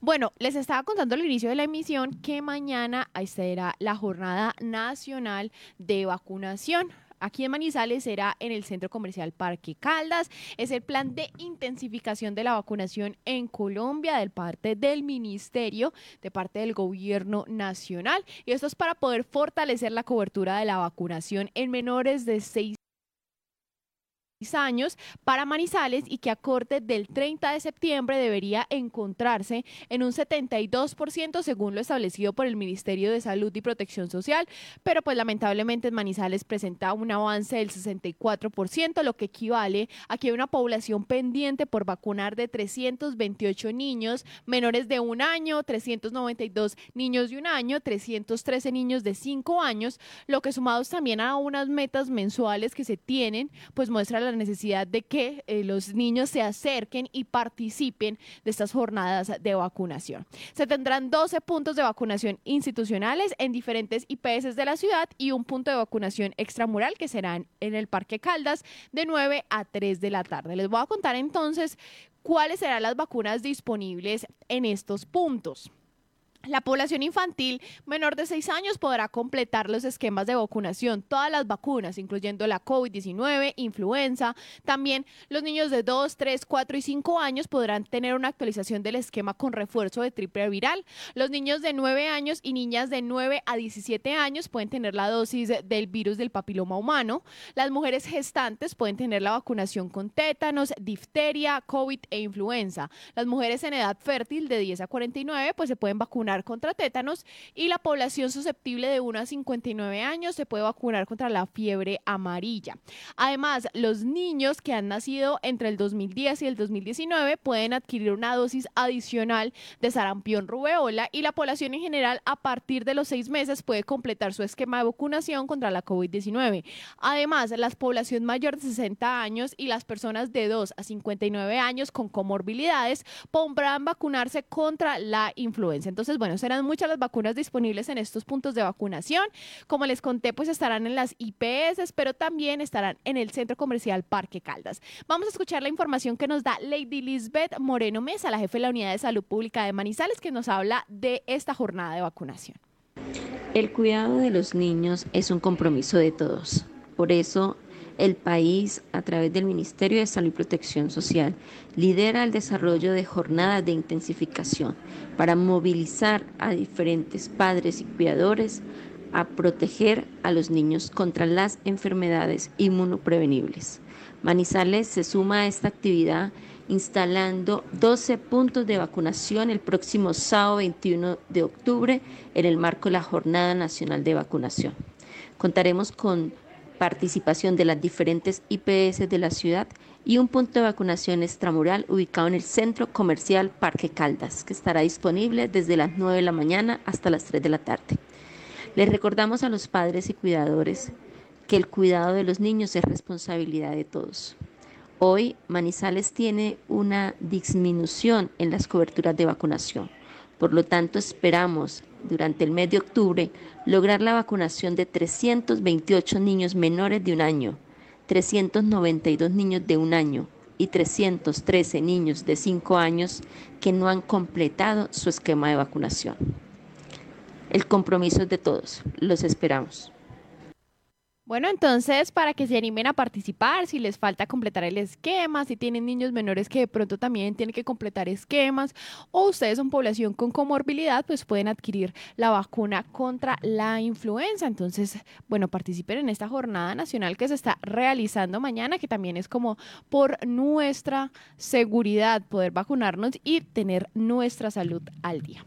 Bueno, les estaba contando al inicio de la emisión que mañana será la jornada nacional de vacunación. Aquí en Manizales será en el Centro Comercial Parque Caldas. Es el plan de intensificación de la vacunación en Colombia de parte del Ministerio, de parte del Gobierno Nacional. Y esto es para poder fortalecer la cobertura de la vacunación en menores de 6 años para Manizales y que a corte del 30 de septiembre debería encontrarse en un 72% según lo establecido por el Ministerio de Salud y Protección Social, pero pues lamentablemente en Manizales presenta un avance del 64%, lo que equivale a que hay una población pendiente por vacunar de 328 niños menores de un año, 392 niños de un año, 313 niños de cinco años, lo que sumados también a unas metas mensuales que se tienen, pues muestra la necesidad de que eh, los niños se acerquen y participen de estas jornadas de vacunación. Se tendrán 12 puntos de vacunación institucionales en diferentes IPS de la ciudad y un punto de vacunación extramural que serán en el Parque Caldas de 9 a 3 de la tarde. Les voy a contar entonces cuáles serán las vacunas disponibles en estos puntos. La población infantil menor de 6 años podrá completar los esquemas de vacunación, todas las vacunas, incluyendo la COVID-19, influenza. También los niños de 2, 3, 4 y 5 años podrán tener una actualización del esquema con refuerzo de triple viral. Los niños de 9 años y niñas de 9 a 17 años pueden tener la dosis del virus del papiloma humano. Las mujeres gestantes pueden tener la vacunación con tétanos, difteria, COVID e influenza. Las mujeres en edad fértil de 10 a 49 pues se pueden vacunar contra tétanos y la población susceptible de 1 a 59 años se puede vacunar contra la fiebre amarilla. Además, los niños que han nacido entre el 2010 y el 2019 pueden adquirir una dosis adicional de sarampión rubeola y la población en general a partir de los seis meses puede completar su esquema de vacunación contra la COVID-19. Además, la población mayor de 60 años y las personas de 2 a 59 años con comorbilidades podrán vacunarse contra la influenza. Entonces, bueno, serán muchas las vacunas disponibles en estos puntos de vacunación. Como les conté, pues estarán en las IPS, pero también estarán en el Centro Comercial Parque Caldas. Vamos a escuchar la información que nos da Lady Lisbeth Moreno Mesa, la jefe de la Unidad de Salud Pública de Manizales, que nos habla de esta jornada de vacunación. El cuidado de los niños es un compromiso de todos. Por eso el país, a través del Ministerio de Salud y Protección Social, lidera el desarrollo de jornadas de intensificación para movilizar a diferentes padres y cuidadores a proteger a los niños contra las enfermedades inmunoprevenibles. Manizales se suma a esta actividad instalando 12 puntos de vacunación el próximo sábado 21 de octubre en el marco de la Jornada Nacional de Vacunación. Contaremos con participación de las diferentes IPS de la ciudad y un punto de vacunación extramural ubicado en el Centro Comercial Parque Caldas, que estará disponible desde las 9 de la mañana hasta las 3 de la tarde. Les recordamos a los padres y cuidadores que el cuidado de los niños es responsabilidad de todos. Hoy Manizales tiene una disminución en las coberturas de vacunación. Por lo tanto, esperamos durante el mes de octubre lograr la vacunación de 328 niños menores de un año, 392 niños de un año y 313 niños de 5 años que no han completado su esquema de vacunación. El compromiso es de todos. Los esperamos. Bueno, entonces, para que se animen a participar, si les falta completar el esquema, si tienen niños menores que de pronto también tienen que completar esquemas, o ustedes son población con comorbilidad, pues pueden adquirir la vacuna contra la influenza. Entonces, bueno, participen en esta jornada nacional que se está realizando mañana, que también es como por nuestra seguridad, poder vacunarnos y tener nuestra salud al día.